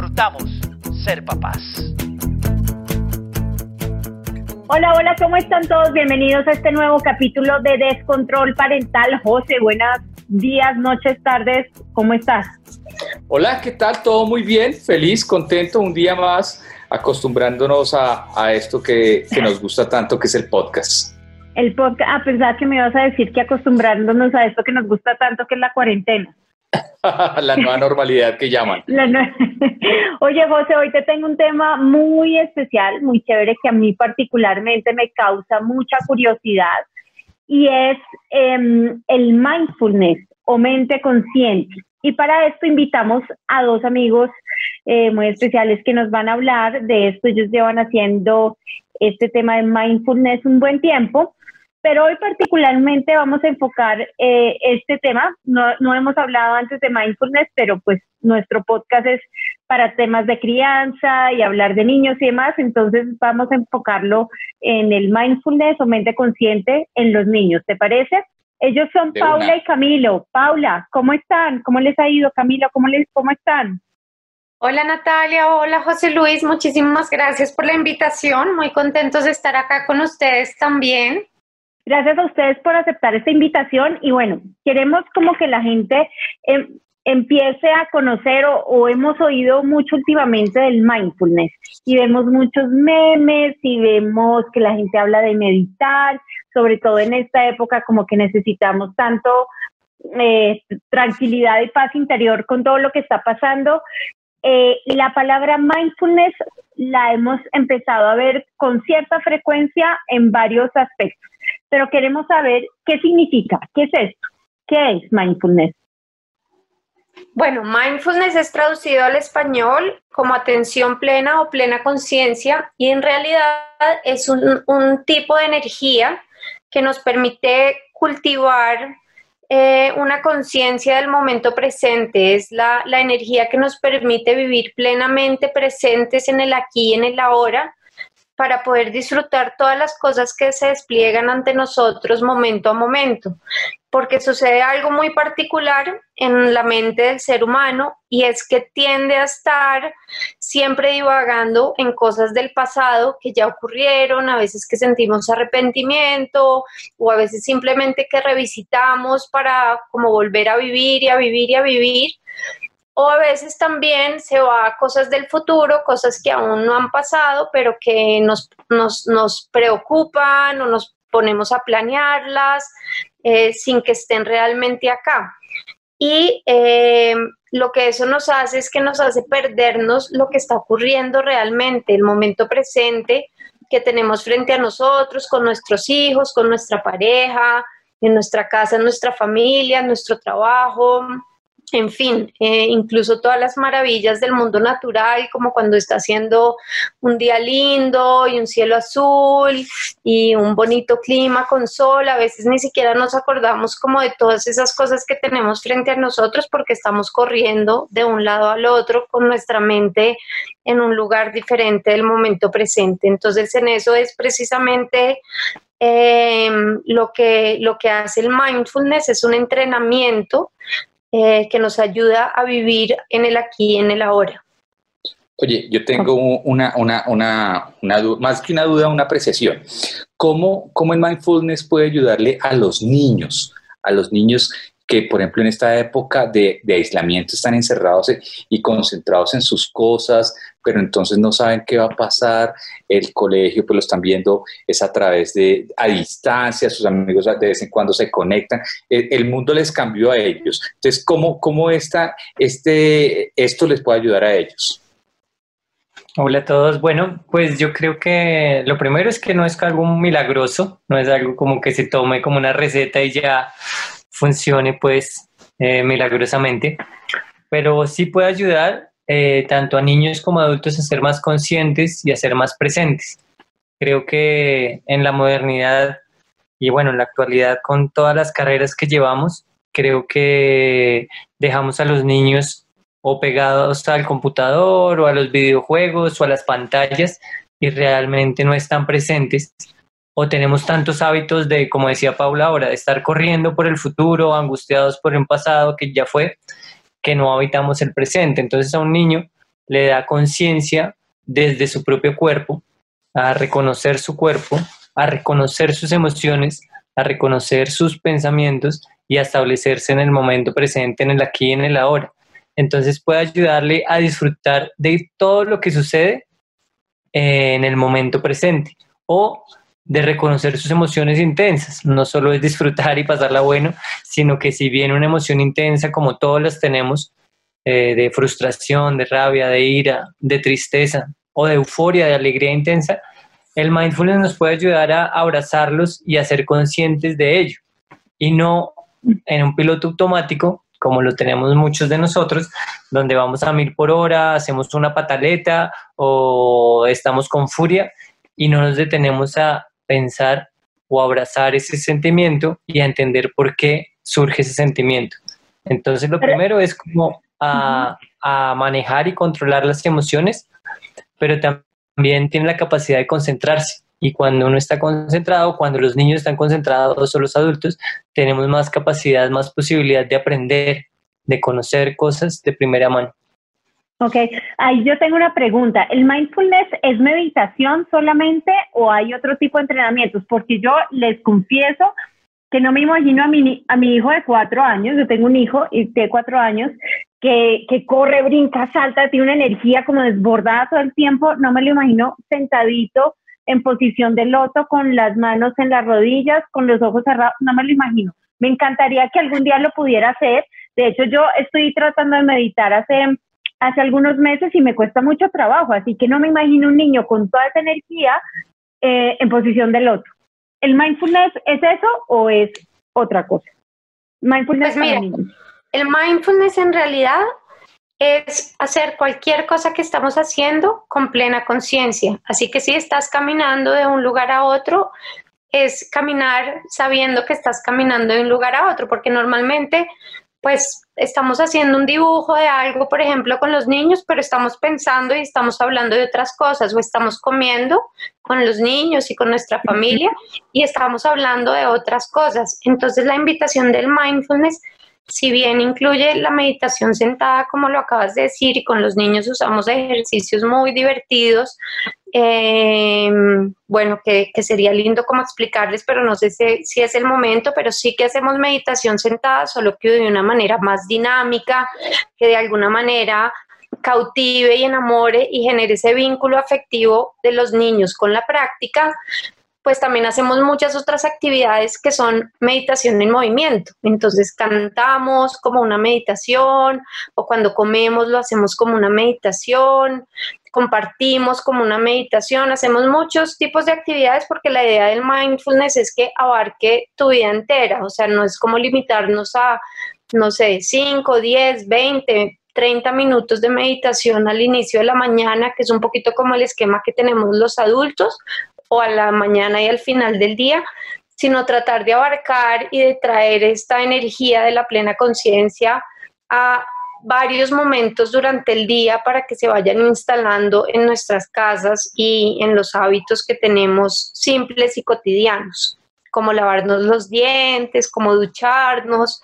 disfrutamos ser papás. Hola, hola, ¿cómo están todos? Bienvenidos a este nuevo capítulo de Descontrol Parental. José, buenos días, noches, tardes, ¿cómo estás? Hola, ¿qué tal? Todo muy bien, feliz, contento, un día más acostumbrándonos a, esto que, que, nos gusta tanto, que es el podcast. El podcast, a pesar que me ibas a decir que acostumbrándonos a esto que nos gusta tanto, que es la cuarentena. la nueva normalidad que llaman. Oye, José, hoy te tengo un tema muy especial, muy chévere, que a mí particularmente me causa mucha curiosidad, y es em, el mindfulness o mente consciente. Y para esto invitamos a dos amigos eh, muy especiales que nos van a hablar de esto. Ellos llevan haciendo este tema de mindfulness un buen tiempo pero hoy particularmente vamos a enfocar eh, este tema. No, no, hemos hablado antes de mindfulness, pero pues nuestro podcast es para temas de crianza y hablar de niños y demás. Entonces vamos a enfocarlo en el mindfulness o mente consciente en los niños. ¿Te parece? Ellos son Paula y Camilo. Paula, ¿cómo están? ¿Cómo les ha ido? Camilo, ¿cómo, les, cómo están? Hola Natalia, hola José Luis, muchísimas gracias por la invitación. Muy contentos de estar acá con ustedes también. Gracias a ustedes por aceptar esta invitación y bueno, queremos como que la gente em, empiece a conocer o, hemos oído mucho últimamente del mindfulness y vemos muchos memes y vemos que la gente habla de meditar, sobre todo en esta época como que necesitamos tanto eh, tranquilidad y paz interior con todo lo que está pasando. Eh, la palabra mindfulness la hemos empezado a ver con cierta frecuencia en varios aspectos pero queremos saber qué significa, qué es esto, qué es mindfulness. Bueno, mindfulness es traducido al español como atención plena o plena conciencia y en realidad es un, tipo de energía que nos permite cultivar eh, una conciencia del momento presente, es la, la, energía que nos permite vivir plenamente presentes en el aquí y en el ahora para poder disfrutar todas las cosas que se despliegan ante nosotros momento a momento, porque sucede algo muy particular en la mente del ser humano y es que tiende a estar siempre divagando en cosas del pasado que ya ocurrieron, a veces que sentimos arrepentimiento o a veces simplemente que revisitamos para como volver a vivir y a vivir y a vivir o a veces también se va a cosas del futuro, cosas que aún no han pasado, pero que nos, nos, preocupan o nos ponemos a planearlas eh, sin que estén realmente acá. Y eh, lo que eso nos hace es que nos hace perdernos lo que está ocurriendo realmente, el momento presente que tenemos frente a nosotros, con nuestros hijos, con nuestra pareja, en nuestra casa, en nuestra familia, en nuestro trabajo, en fin, eh, incluso todas las maravillas del mundo natural, como cuando está haciendo un día lindo y un cielo azul y un bonito clima con sol, a veces ni siquiera nos acordamos como de todas esas cosas que tenemos frente a nosotros porque estamos corriendo de un lado al otro con nuestra mente en un lugar diferente del momento presente. Entonces en eso es precisamente eh, lo, que, lo que hace el mindfulness, es un entrenamiento eh, que nos ayuda a vivir en el aquí y en el ahora. Oye, yo tengo una, una, una, una más que una duda, una apreciación. ¿Cómo, ¿Cómo el mindfulness puede ayudarle a los niños? A los niños que, por ejemplo, en esta época de, aislamiento están encerrados y concentrados en sus cosas, pero entonces no saben qué va a pasar. El colegio, pues lo están viendo, es a través de, a distancia, sus amigos de vez en cuando se conectan. El, mundo les cambió a ellos. Entonces, ¿cómo, cómo esta, este, esto les puede ayudar a ellos? Hola a todos. Bueno, pues yo creo que lo primero es que no es algo milagroso, no es algo como que se tome como una receta y ya funcione pues eh, milagrosamente, pero sí puede ayudar eh, tanto a niños como adultos a ser más conscientes y a ser más presentes. Creo que en la modernidad y bueno, en la actualidad con todas las carreras que llevamos, creo que dejamos a los niños o pegados al computador o a los videojuegos o a las pantallas y realmente no están presentes o tenemos tantos hábitos de, como decía Paula ahora, de estar corriendo por el futuro, angustiados por un pasado que ya fue, que no habitamos el presente. Entonces a un niño le da conciencia desde su propio cuerpo, a reconocer su cuerpo, a reconocer sus emociones, a reconocer sus pensamientos y a establecerse en el momento presente, en el aquí y en el ahora. Entonces puede ayudarle a disfrutar de todo lo que sucede eh, en el momento presente o de reconocer sus emociones intensas. No solo es disfrutar y pasarla bueno, sino que si viene una emoción intensa, como todas las tenemos, eh, de frustración, de rabia, de ira, de tristeza o de euforia, de alegría intensa, el mindfulness nos puede ayudar a abrazarlos y a ser conscientes de ello. Y no en un piloto automático, como lo tenemos muchos de nosotros, donde vamos a mil por hora, hacemos una pataleta o estamos con furia y no nos detenemos a pensar o abrazar ese sentimiento y a entender por qué surge ese sentimiento. Entonces, lo primero es como a, a manejar y controlar las emociones, pero también tiene la capacidad de concentrarse. Y cuando uno está concentrado, cuando los niños están concentrados o los adultos, tenemos más capacidad, más posibilidad de aprender, de conocer cosas de primera mano. Ok, ahí yo tengo una pregunta. ¿El mindfulness es meditación solamente o hay otro tipo de entrenamientos? Porque yo les confieso que no me imagino a mi, a mi hijo de cuatro años, yo tengo un hijo de cuatro años, que, que corre, brinca, salta, tiene una energía como desbordada todo el tiempo, no me lo imagino sentadito en posición de loto con las manos en las rodillas, con los ojos cerrados, no me lo imagino. Me encantaría que algún día lo pudiera hacer. De hecho, yo estoy tratando de meditar hace hace algunos meses y me cuesta mucho trabajo, así que no me imagino un niño con toda esa energía eh, en posición de loto. ¿El mindfulness es eso o es otra cosa? Mindfulness pues el mindfulness en realidad es hacer cualquier cosa que estamos haciendo con plena conciencia. Así que si estás caminando de un lugar a otro, es caminar sabiendo que estás caminando de un lugar a otro, porque normalmente pues estamos haciendo un dibujo de algo, por ejemplo, con los niños, pero estamos pensando y estamos hablando de otras cosas, o estamos comiendo con los niños y con nuestra familia y estamos hablando de otras cosas. Entonces la invitación del mindfulness, si bien incluye la meditación sentada, como lo acabas de decir, y con los niños usamos ejercicios muy divertidos, eh, bueno, que, sería lindo como explicarles, pero no sé si, es el momento, pero sí que hacemos meditación sentada, solo que de una manera más dinámica, que de alguna manera cautive y enamore y genere ese vínculo afectivo de los niños con la práctica, pues también hacemos muchas otras actividades que son meditación en movimiento. Entonces cantamos como una meditación o cuando comemos lo hacemos como una meditación compartimos como una meditación, hacemos muchos tipos de actividades porque la idea del mindfulness es que abarque tu vida entera, o sea, no es como limitarnos a, no sé, 5, 10, 20, 30 minutos de meditación al inicio de la mañana, que es un poquito como el esquema que tenemos los adultos, o a la mañana y al final del día, sino tratar de abarcar y de traer esta energía de la plena conciencia a varios momentos durante el día para que se vayan instalando en nuestras casas y en los hábitos que tenemos simples y cotidianos, como lavarnos los dientes, como ducharnos.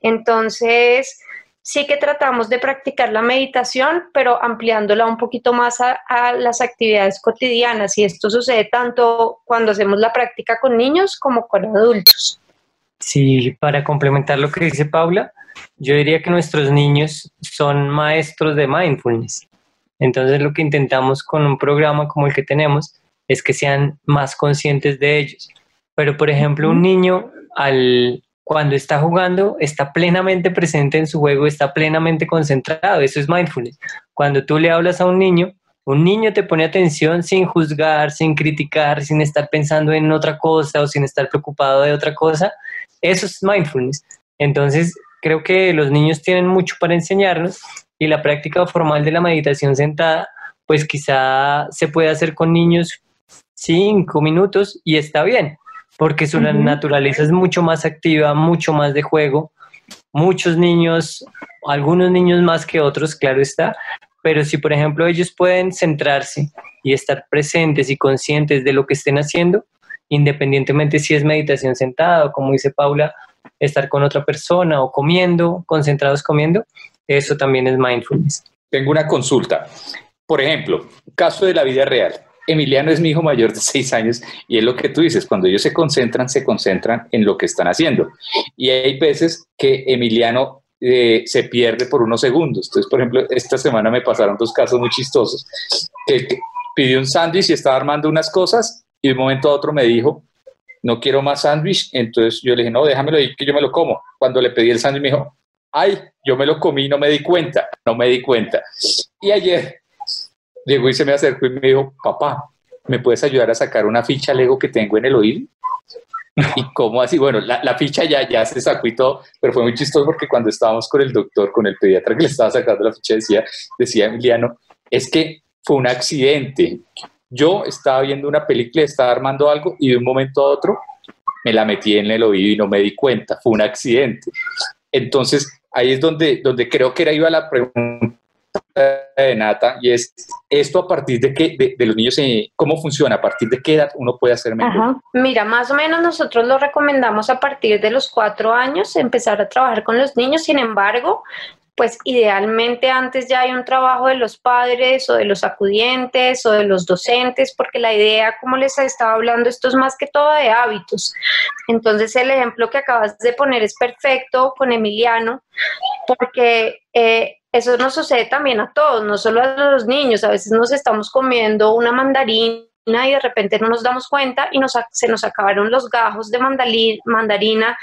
Entonces, sí que tratamos de practicar la meditación, pero ampliándola un poquito más a, las actividades cotidianas. Y esto sucede tanto cuando hacemos la práctica con niños como con adultos. Sí, para complementar lo que dice Paula, yo diría que nuestros niños son maestros de mindfulness. Entonces lo que intentamos con un programa como el que tenemos es que sean más conscientes de ellos. Pero por ejemplo, un niño al cuando está jugando está plenamente presente en su juego, está plenamente concentrado, eso es mindfulness. Cuando tú le hablas a un niño, un niño te pone atención sin juzgar, sin criticar, sin estar pensando en otra cosa o sin estar preocupado de otra cosa, eso es mindfulness. Entonces, creo que los niños tienen mucho para enseñarnos y la práctica formal de la meditación sentada, pues quizá se puede hacer con niños cinco minutos y está bien, porque su naturaleza es mucho más activa, mucho más de juego. Muchos niños, algunos niños más que otros, claro está, pero si por ejemplo ellos pueden centrarse y estar presentes y conscientes de lo que estén haciendo, independientemente si es meditación sentada o como dice Paula, estar con otra persona o comiendo, concentrados comiendo, eso también es mindfulness. Tengo una consulta. Por ejemplo, caso de la vida real. Emiliano es mi hijo mayor de seis años y es lo que tú dices, cuando ellos se concentran, se concentran en lo que están haciendo. Y hay veces que Emiliano eh, se pierde por unos segundos. Entonces, por ejemplo, esta semana me pasaron dos casos muy chistosos. Que, pidió un sándwich y estaba armando unas cosas y de un momento a otro me dijo, no quiero más sándwich. Entonces yo le dije, no, déjamelo ahí que yo me lo como. Cuando le pedí el sándwich me dijo, ay, yo me lo comí no me di cuenta, no me di cuenta. Y ayer llegó y se me acercó y me dijo, papá, ¿me puedes ayudar a sacar una ficha Lego que tengo en el oído? ¿Y cómo así? Bueno, la, ficha ya, ya se sacó y todo, pero fue muy chistoso porque cuando estábamos con el doctor, con el pediatra que le estaba sacando la ficha, decía, decía Emiliano, es que fue un accidente. Yo estaba viendo una película, estaba armando algo y de un momento a otro me la metí en el oído y no me di cuenta, fue un accidente. Entonces, ahí es donde, donde creo que era iba la pregunta de Nata, y es esto a partir de qué, de, los niños, cómo funciona, a partir de qué edad uno puede hacer mejor. Mira, más o menos nosotros lo recomendamos a partir de los cuatro años, empezar a trabajar con los niños, sin embargo, pues idealmente antes ya hay un trabajo de los padres o de los acudientes o de los docentes, porque la idea, como les estaba hablando, esto es más que todo de hábitos. Entonces el ejemplo que acabas de poner es perfecto con Emiliano, porque eh, eso nos sucede también a todos, no solo a los niños. A veces nos estamos comiendo una mandarina y de repente no nos damos cuenta y se nos acabaron los gajos de mandarina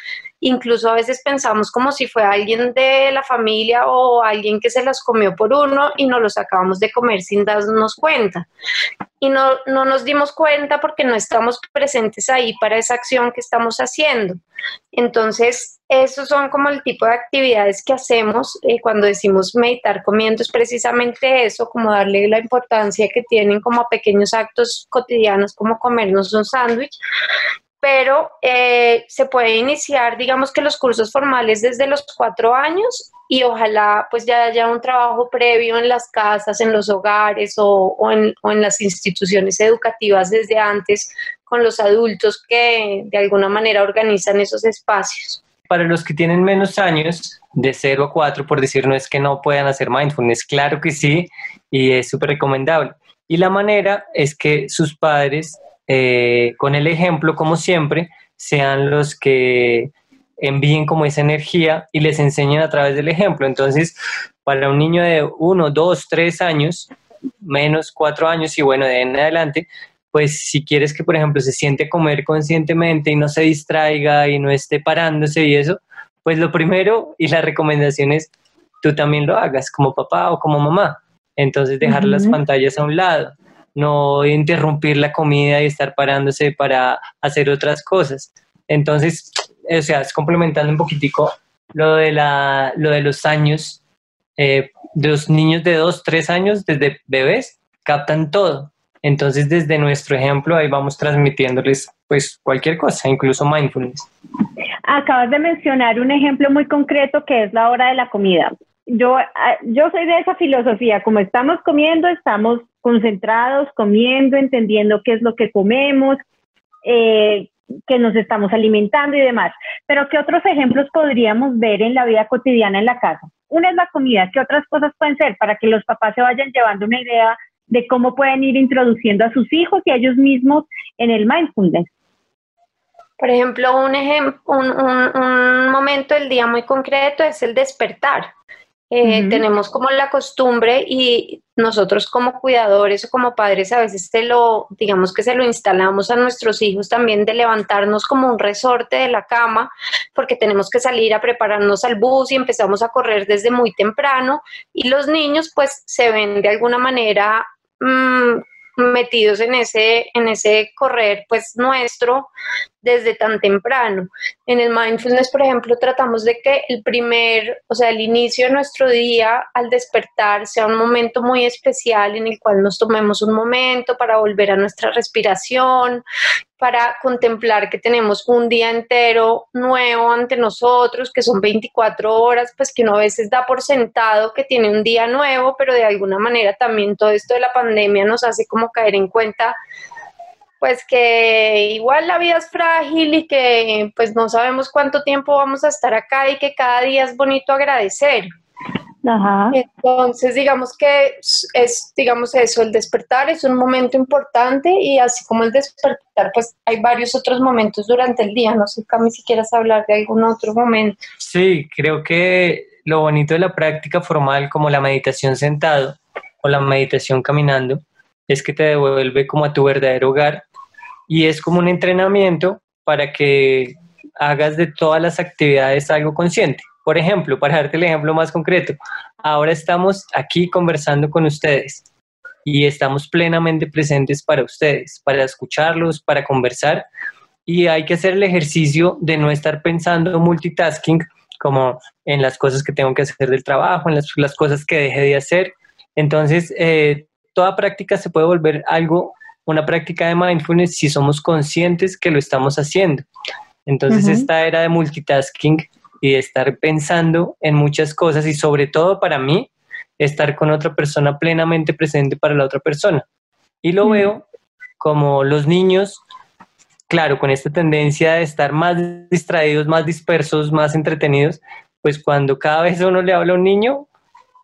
Incluso a veces pensamos como si fue alguien de la familia o alguien que se las comió por uno y nos los acabamos de comer sin darnos cuenta. Y no, no nos dimos cuenta porque no estamos presentes ahí para esa acción que estamos haciendo. Entonces, esos son como el tipo de actividades que hacemos eh, cuando decimos meditar comiendo, es precisamente eso, como darle la importancia que tienen como pequeños actos cotidianos como comernos un sándwich pero eh, se puede iniciar, digamos que los cursos formales desde los cuatro años y ojalá pues ya haya un trabajo previo en las casas, en los hogares o, en, o en las instituciones educativas desde antes con los adultos que de alguna manera organizan esos espacios. Para los que tienen menos años, de 0 a 4, por decir, no es que no puedan hacer mindfulness, claro que sí, y es súper recomendable. Y la manera es que sus padres eh, con el ejemplo, como siempre, sean los que envíen como esa energía y les enseñen a través del ejemplo. Entonces, para un niño de uno, dos, tres años, menos cuatro años y bueno, de en adelante, pues si quieres que, por ejemplo, se siente comer conscientemente y no se distraiga y no esté parándose y eso, pues lo primero y la recomendación es tú también lo hagas como papá o como mamá. Entonces dejar las pantallas a un lado no interrumpir la comida y estar parándose para hacer otras cosas. Entonces, o sea, es complementando un poquitico lo de, la, lo de los años, eh, los niños de dos, tres años, desde bebés, captan todo. Entonces, desde nuestro ejemplo, ahí vamos transmitiéndoles pues cualquier cosa, incluso mindfulness. Acabas de mencionar un ejemplo muy concreto que es la hora de la comida. Yo, ah, yo soy de esa filosofía, como estamos comiendo, estamos concentrados, comiendo, entendiendo qué es lo que comemos, eh, que nos estamos alimentando y demás. Pero ¿qué otros ejemplos podríamos ver en la vida cotidiana en la casa? Una es la comida, ¿qué otras cosas pueden ser para que los papás se vayan llevando una idea de cómo pueden ir introduciendo a sus hijos y a ellos mismos en el mindfulness? Por ejemplo, un, un, un momento del día muy concreto es el despertar. Eh, tenemos como la costumbre y nosotros como cuidadores o como padres a veces te lo, digamos que se lo instalamos a nuestros hijos también de levantarnos como un resorte de la cama porque tenemos que salir a prepararnos al bus y empezamos a correr desde muy temprano y los niños pues se ven de alguna manera mm, metidos en ese, en ese correr pues nuestro desde tan temprano. En el mindfulness, por ejemplo, tratamos de que el primer, o sea, el inicio de nuestro día al despertar sea un momento muy especial en el cual nos tomemos un momento para volver a nuestra respiración, para contemplar que tenemos un día entero nuevo ante nosotros, que son 24 horas, pues que uno a veces da por sentado que tiene un día nuevo, pero de alguna manera también todo esto de la pandemia nos hace como caer en cuenta pues que igual la vida es frágil y que pues no sabemos cuánto tiempo vamos a estar acá y que cada día es bonito agradecer. Ajá. Entonces, digamos que es, digamos eso, el despertar es un momento importante y así como el despertar, pues hay varios otros momentos durante el día. No sé, Cami, si quieras hablar de algún otro momento. Sí, creo que lo bonito de la práctica formal, como la meditación sentado o la meditación caminando, es que te devuelve como a tu verdadero hogar y es como un entrenamiento para que hagas de todas las actividades algo consciente. Por ejemplo, para darte el ejemplo más concreto, ahora estamos aquí conversando con ustedes y estamos plenamente presentes para ustedes, para escucharlos, para conversar y hay que hacer el ejercicio de no estar pensando multitasking como en las cosas que tengo que hacer del trabajo, en las, cosas que dejé de hacer. Entonces, eh, toda práctica se puede volver algo una práctica de mindfulness si somos conscientes que lo estamos haciendo. Entonces esta era de multitasking y de estar pensando en muchas cosas y sobre todo para mí, estar con otra persona plenamente presente para la otra persona. Y lo veo como los niños, claro, con esta tendencia de estar más distraídos, más dispersos, más entretenidos, pues cuando cada vez uno le habla a un niño,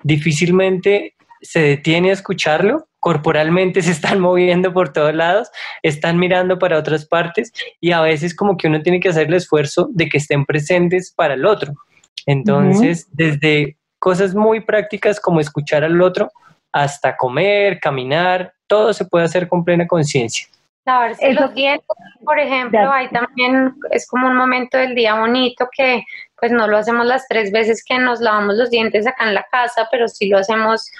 difícilmente se detiene a escucharlo corporalmente se están moviendo por todos lados, están mirando para otras partes y a veces como que uno tiene que hacer el esfuerzo de que estén presentes para el otro. Entonces, desde cosas muy prácticas como escuchar al otro hasta comer, caminar, todo se puede hacer con plena conciencia. Lavarse los dientes, por ejemplo, ahí también es como un momento del día bonito que pues no lo hacemos las tres veces que nos lavamos los dientes acá en la casa, pero sí lo hacemos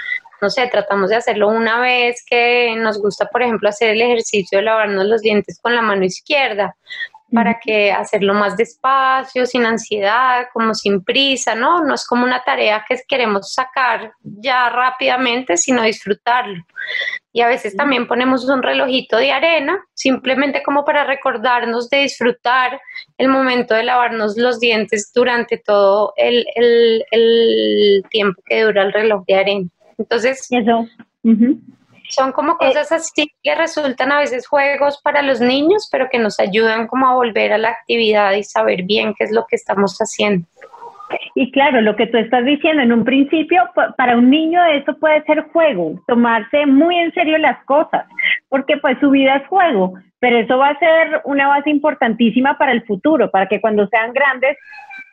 no sé, tratamos de hacerlo una vez que nos gusta, por ejemplo, hacer el ejercicio de lavarnos los dientes con la mano izquierda, para que hacerlo más despacio, sin ansiedad, como sin prisa, ¿no? No es como una tarea que queremos sacar ya rápidamente, sino disfrutarlo. Y a veces también ponemos un relojito de arena, simplemente como para recordarnos de disfrutar el momento de lavarnos los dientes durante todo el, el tiempo que dura el reloj de arena. Entonces, son como eh, cosas así que resultan a veces juegos para los niños, pero que nos ayudan como a volver a la actividad y saber bien qué es lo que estamos haciendo. Y claro, lo que tú estás diciendo en un principio, para un niño eso puede ser juego, tomarse muy en serio las cosas, porque pues su vida es juego, pero eso va a ser una base importantísima para el futuro, para que cuando sean grandes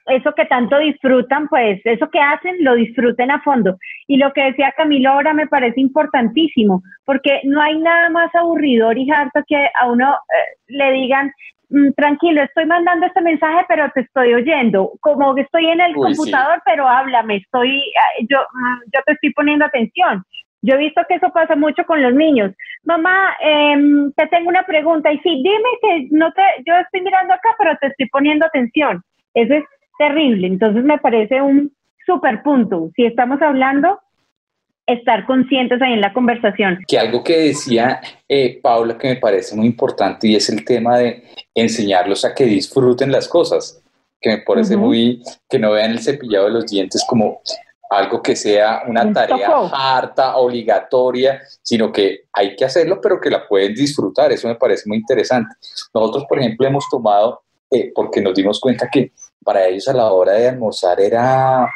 eso que tanto disfrutan, pues eso que hacen, lo disfruten a fondo. Y lo que decía Camilo ahora me parece importantísimo, porque no hay nada más aburridor y harto que a uno eh, le digan, mm, tranquilo, estoy mandando este mensaje, pero te estoy oyendo, como que estoy en el computador, pero háblame, estoy, eh, yo, mm, yo te estoy poniendo atención. Yo he visto que eso pasa mucho con los niños. Mamá, em, te tengo una pregunta. Y sí, dime que no te, yo estoy mirando acá, pero te estoy poniendo atención. Eso es terrible. Entonces me parece un super punto. Si estamos hablando, estar conscientes ahí en la conversación. Que algo que decía eh, Paula que me parece muy importante y es el tema de enseñarlos a que disfruten las cosas, que me parece muy, que no vean el cepillado de los dientes como algo que sea una tarea harta, obligatoria, sino que hay que hacerlo, pero que la pueden disfrutar. Eso me parece muy interesante. Nosotros, por ejemplo, hemos tomado, eh, porque nos dimos cuenta que para ellos a la hora de almorzar era,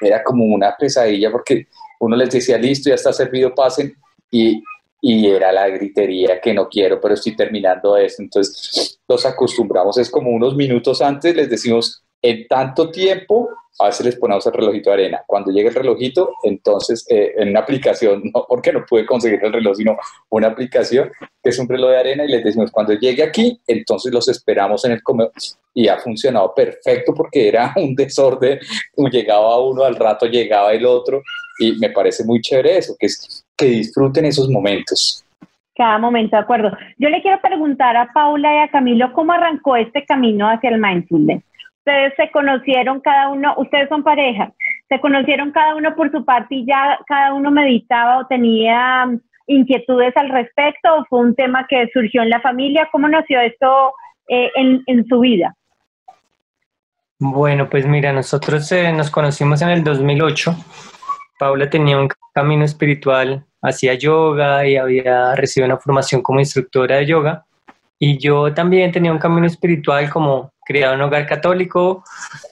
era como una pesadilla porque uno les decía, listo, ya está servido, pasen, y, y era la gritería que no quiero, pero estoy terminando esto. Entonces los acostumbramos, es como unos minutos antes, les decimos, en tanto tiempo a veces les ponemos el relojito de arena. Cuando llegue el relojito, entonces eh, en una aplicación, no porque no pude conseguir el reloj, sino una aplicación que es un reloj de arena y les decimos, cuando llegue aquí, entonces los esperamos en el comedor. Y ha funcionado perfecto porque era un desorden, llegaba uno, al rato llegaba el otro y me parece muy chévere eso, que es que disfruten esos momentos. cada momento, de acuerdo. Yo le quiero preguntar a Paula y a Camilo cómo arrancó este camino hacia el mindfulness. Ustedes se conocieron cada uno, ustedes son pareja, se conocieron cada uno por su parte y ya cada uno meditaba o tenía inquietudes al respecto o fue un tema que surgió en la familia. ¿Cómo nació esto eh, en, en, su vida? Bueno, pues mira, nosotros eh, nos conocimos en el 2008. Paula tenía un camino espiritual, hacía yoga y había recibido una formación como instructora de yoga. Y yo también tenía un camino espiritual como criado en un hogar católico.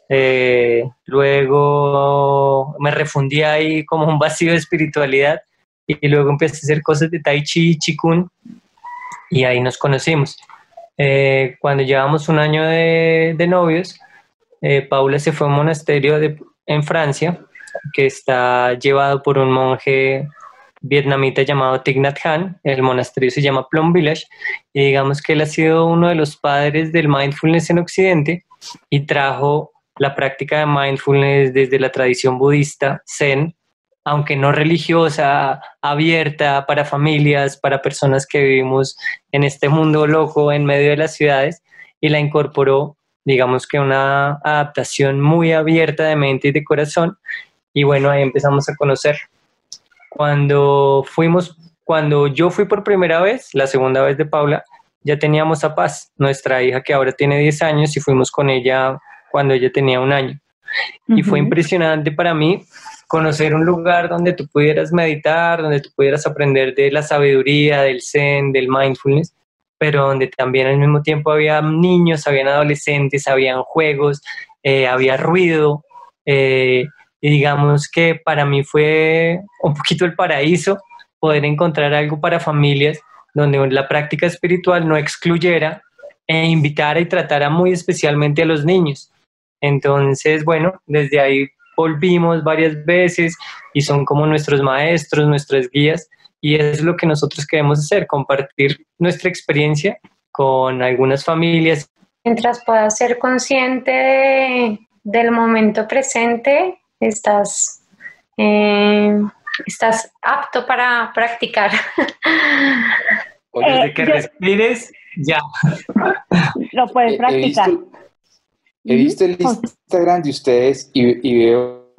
Eh, luego me refundí ahí como un vacío de espiritualidad y luego empecé a hacer cosas de tai chi chikun y ahí nos conocimos. Eh, cuando llevamos un año de, novios, eh, Paula se fue a un monasterio en Francia que está llevado por un monje vietnamita llamado Thich Nhat Hanh. El monasterio se llama Plum Village y digamos que él ha sido uno de los padres del mindfulness en Occidente y trajo la práctica de mindfulness desde la tradición budista Zen aunque no religiosa, abierta para familias, para personas que vivimos en este mundo loco en medio de las ciudades, y la incorporó, digamos que una adaptación muy abierta de mente y de corazón, y bueno, ahí empezamos a conocer. Cuando fuimos, cuando yo fui por primera vez, la segunda vez de Paula, ya teníamos a Paz, nuestra hija que ahora tiene 10 años, y fuimos con ella cuando ella tenía un año. Y fue impresionante para mí conocer un lugar donde tú pudieras meditar, donde tú pudieras aprender de la sabiduría, del zen, del mindfulness, pero donde también al mismo tiempo había niños, habían adolescentes, habían juegos, eh, había ruido. Eh, y digamos que para mí fue un poquito el paraíso poder encontrar algo para familias donde la práctica espiritual no excluyera e invitara y tratara muy especialmente a los niños. Entonces, bueno, desde ahí volvimos varias veces y son como nuestros maestros, nuestras guías y es lo que nosotros queremos hacer, compartir nuestra experiencia con algunas familias. Mientras puedas ser consciente del momento presente, estás, eh, estás apto para practicar. O desde que respires, ya. Lo puedes practicar. He visto el Instagram de ustedes y, veo,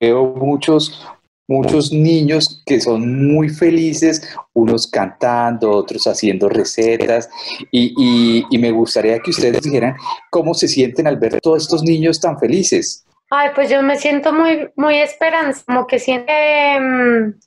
veo muchos, muchos niños que son muy felices, unos cantando, otros haciendo recetas, y, y, me gustaría que ustedes dijeran cómo se sienten al ver todos estos niños tan felices. Ay, pues yo me siento muy, muy esperanza, como que siento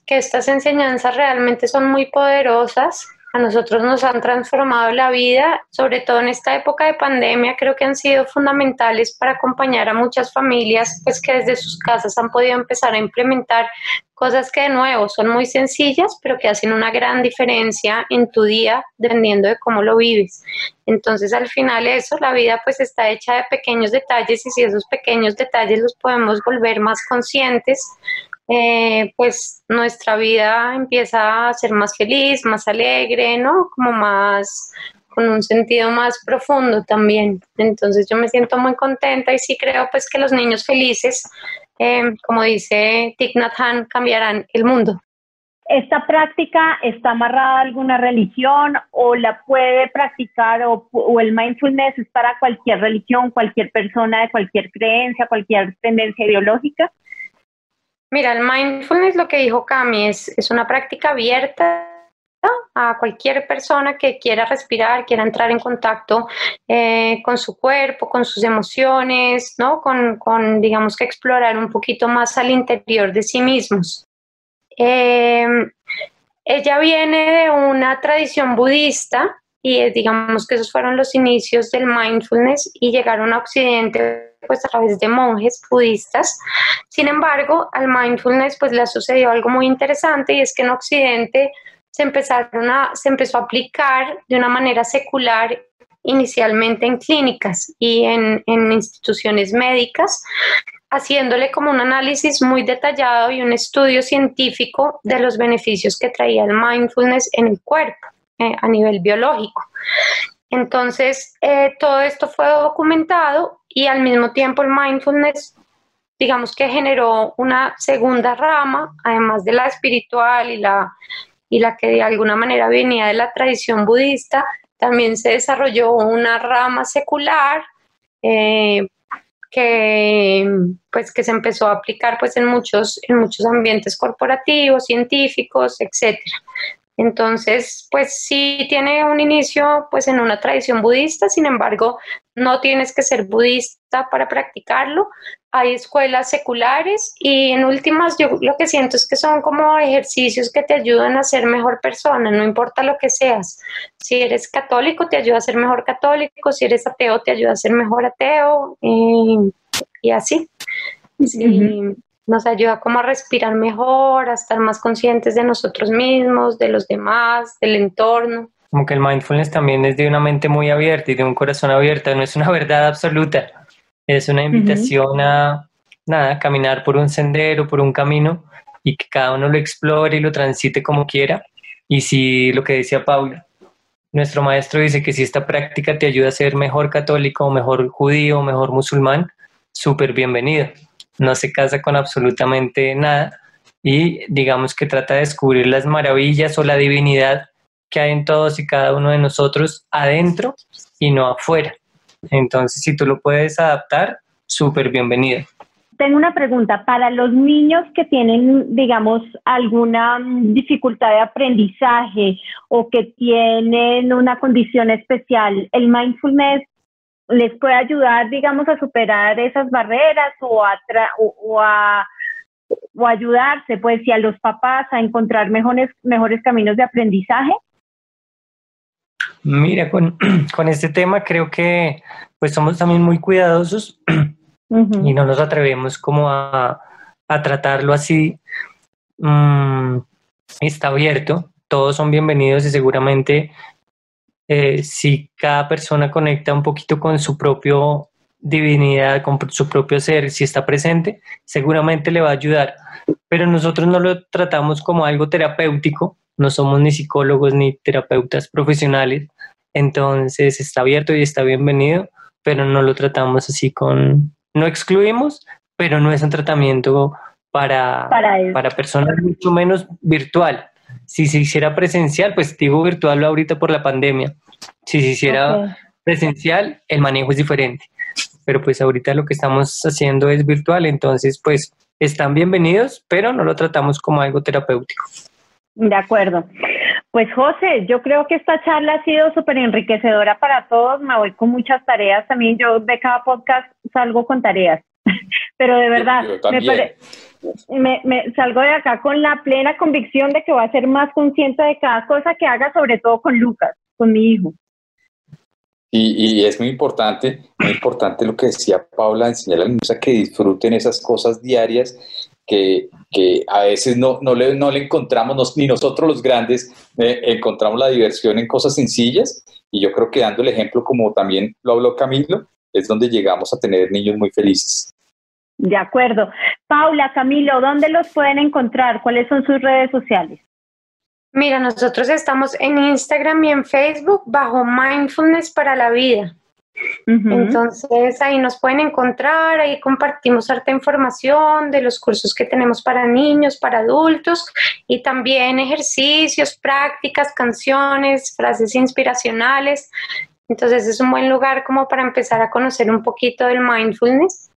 que estas enseñanzas realmente son muy poderosas a nosotros nos han transformado la vida, sobre todo en esta época de pandemia, creo que han sido fundamentales para acompañar a muchas familias pues que desde sus casas han podido empezar a implementar cosas que de nuevo son muy sencillas, pero que hacen una gran diferencia en tu día dependiendo de cómo lo vives. Entonces, al final eso, la vida pues está hecha de pequeños detalles y si esos pequeños detalles los podemos volver más conscientes, eh, pues nuestra vida empieza a ser más feliz, más alegre, ¿no? Como más con un sentido más profundo también. Entonces yo me siento muy contenta y sí creo pues que los niños felices, eh, como dice Thich Nhat Hanh, cambiarán el mundo. ¿Esta práctica está amarrada a alguna religión o la puede practicar o, o, el mindfulness es para cualquier religión, cualquier persona de cualquier creencia, cualquier tendencia ideológica? Mira, el mindfulness, lo que dijo Cami, es, es una práctica abierta a cualquier persona que quiera respirar, quiera entrar en contacto eh, con su cuerpo, con sus emociones, ¿no? Con, con, digamos que explorar un poquito más al interior de sí mismos. Eh, ella viene de una tradición budista y digamos que esos fueron los inicios del mindfulness y llegaron a Occidente pues a través de monjes budistas. Sin embargo, al mindfulness pues le sucedió algo muy interesante y es que en Occidente se, empezaron a, se empezó a aplicar de una manera secular inicialmente en clínicas y en, en instituciones médicas, haciéndole como un análisis muy detallado y un estudio científico de los beneficios que traía el mindfulness en el cuerpo eh, a nivel biológico. Entonces, eh, todo esto fue documentado y al mismo tiempo el mindfulness, digamos que generó una segunda rama, además de la espiritual y la, y la que de alguna manera venía de la tradición budista, también se desarrolló una rama secular eh, que, pues, que se empezó a aplicar pues, en, muchos, en muchos ambientes corporativos, científicos, etcétera. Entonces, pues sí tiene un inicio pues en una tradición budista, sin embargo, no tienes que ser budista para practicarlo. Hay escuelas seculares y en últimas yo lo que siento es que son como ejercicios que te ayudan a ser mejor persona, no importa lo que seas. Si eres católico, te ayuda a ser mejor católico, si eres ateo, te ayuda a ser mejor ateo y, así nos ayuda como a respirar mejor, a estar más conscientes de nosotros mismos, de los demás, del entorno. Como que el mindfulness también es de una mente muy abierta y de un corazón abierto, no es una verdad absoluta, es una invitación a nada, caminar por un sendero, por un camino y que cada uno lo explore y lo transite como quiera. Y si lo que decía Paula, nuestro maestro dice que si esta práctica te ayuda a ser mejor católico, mejor judío, mejor musulmán, súper bienvenido no se casa con absolutamente nada y digamos que trata de descubrir las maravillas o la divinidad que hay en todos y cada uno de nosotros adentro y no afuera. Entonces, si tú lo puedes adaptar, súper bienvenido. Tengo una pregunta. Para los niños que tienen, digamos, alguna dificultad de aprendizaje o que tienen una condición especial, ¿el mindfulness les puede ayudar, digamos, a superar esas barreras o a, o, a, o ayudarse, pues, y a los papás a encontrar mejores, mejores caminos de aprendizaje? Mira, con, con este tema creo que pues somos también muy cuidadosos y no nos atrevemos como a, a tratarlo así. Mm, está abierto, todos son bienvenidos y seguramente eh, si cada persona conecta un poquito con su propio divinidad, con su propio ser, si está presente, seguramente le va a ayudar. Pero nosotros no lo tratamos como algo terapéutico, no somos ni psicólogos ni terapeutas profesionales, entonces está abierto y está bienvenido, pero no lo tratamos así con, no excluimos, pero no es un tratamiento para, para, para personas mucho menos virtual. Si se hiciera presencial, pues digo virtual ahorita por la pandemia. Si se hiciera presencial, el manejo es diferente. Pero pues ahorita lo que estamos haciendo es virtual, entonces pues están bienvenidos, pero no lo tratamos como algo terapéutico. De acuerdo. Pues José, yo creo que esta charla ha sido súper enriquecedora para todos. Me voy con muchas tareas también. Yo de cada podcast salgo con tareas. Pero de verdad, me, me, salgo de acá con la plena convicción de que voy a ser más consciente de cada cosa que haga, sobre todo con Lucas, con mi hijo. Y, es muy importante, muy importante lo que decía Paula, enseñar a la niños a que disfruten esas cosas diarias que, que, a veces no, no, le, no le encontramos, ni nosotros los grandes eh, encontramos la diversión en cosas sencillas. Y yo creo que dando el ejemplo, como también lo habló Camilo, es donde llegamos a tener niños muy felices. De acuerdo. Paula, Camilo, ¿dónde los pueden encontrar? ¿Cuáles son sus redes sociales? Mira, nosotros estamos en Instagram y en Facebook bajo Mindfulness para la Vida. Entonces ahí nos pueden encontrar, ahí compartimos harta información de los cursos que tenemos para niños, para adultos y también ejercicios, prácticas, canciones, frases inspiracionales. Entonces es un buen lugar como para empezar a conocer un poquito del mindfulness.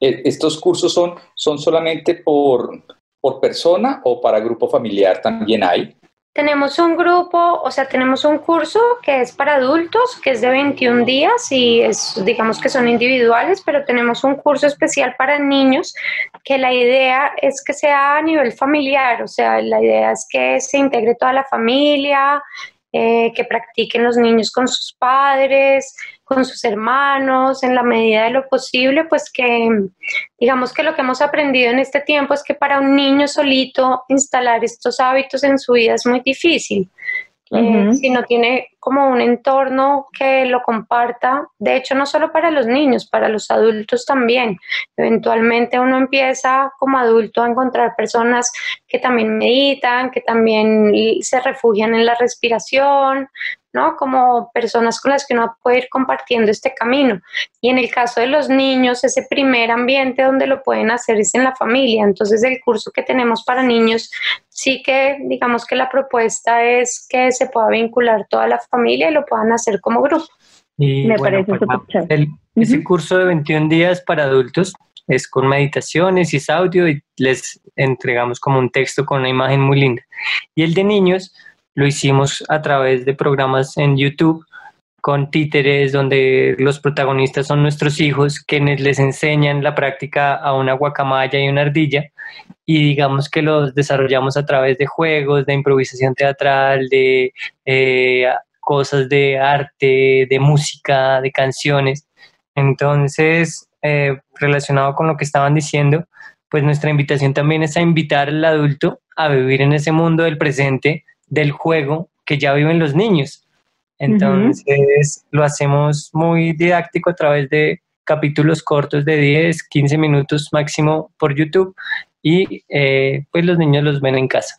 Eh, ¿Estos cursos son, son solamente por, por persona o para grupo familiar también hay? Tenemos un grupo, o sea, tenemos un curso que es para adultos, que es de 21 días y es, digamos que son individuales, pero tenemos un curso especial para niños que la idea es que sea a nivel familiar, o sea, la idea es que se integre toda la familia, eh, que practiquen los niños con sus padres, con sus hermanos, en la medida de lo posible, pues que digamos que lo que hemos aprendido en este tiempo es que para un niño solito instalar estos hábitos en su vida es muy difícil. Eh, si no tiene como un entorno que lo comparta. De hecho, no solo para los niños, para los adultos también. Eventualmente uno empieza como adulto a encontrar personas que también meditan, que también se refugian en la respiración, ¿no? Como personas con las que uno puede ir compartiendo este camino. Y en el caso de los niños, ese primer ambiente donde lo pueden hacer es en la familia. Entonces, el curso que tenemos para niños, sí que digamos que la propuesta es que se pueda vincular toda la y lo puedan hacer como grupo. Y Me parece pues, el, Ese curso de 21 días para adultos es con meditaciones y es audio y les entregamos como un texto con una imagen muy linda. Y el de niños lo hicimos a través de programas en YouTube con títeres donde los protagonistas son nuestros hijos quienes les enseñan la práctica a una guacamaya y una ardilla y digamos que los desarrollamos a través de juegos, de improvisación teatral, de eh, cosas de arte, de música, de canciones. Entonces, eh, relacionado con lo que estaban diciendo, pues nuestra invitación también es a invitar al adulto a vivir en ese mundo del presente del juego que ya viven los niños. Entonces lo hacemos muy didáctico a través de capítulos cortos de 10, 15 minutos máximo por YouTube y eh, pues los niños los ven en casa.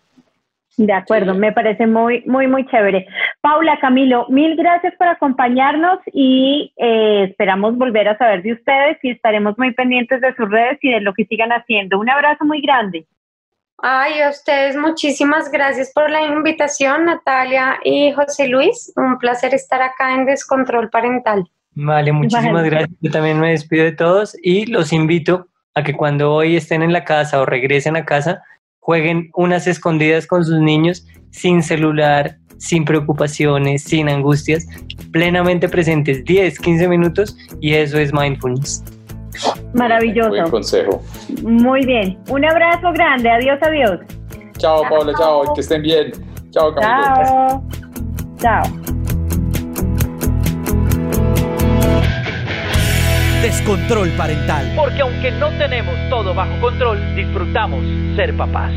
De acuerdo, me parece muy, muy, muy chévere. Paula, Camilo, mil gracias por acompañarnos y eh, esperamos volver a saber de ustedes y estaremos muy pendientes de sus redes y de lo que sigan haciendo. Un abrazo muy grande. Ay, a ustedes muchísimas gracias por la invitación, Natalia y José Luis. Un placer estar acá en Descontrol Parental. Vale, muchísimas gracias. Yo también me despido de todos y los invito a que cuando hoy estén en la casa o regresen a casa, jueguen unas escondidas con sus niños sin celular, sin preocupaciones, sin angustias, plenamente presentes 10, 15 minutos y eso es mindfulness. Maravilloso. Buen consejo. Muy bien. Un abrazo grande. Adiós, adiós. Chao, Paula. Chao. Que estén bien. Chao, Camilo. Chao. Chao. Descontrol parental. Porque aunque no tenemos todo bajo control, disfrutamos ser papás.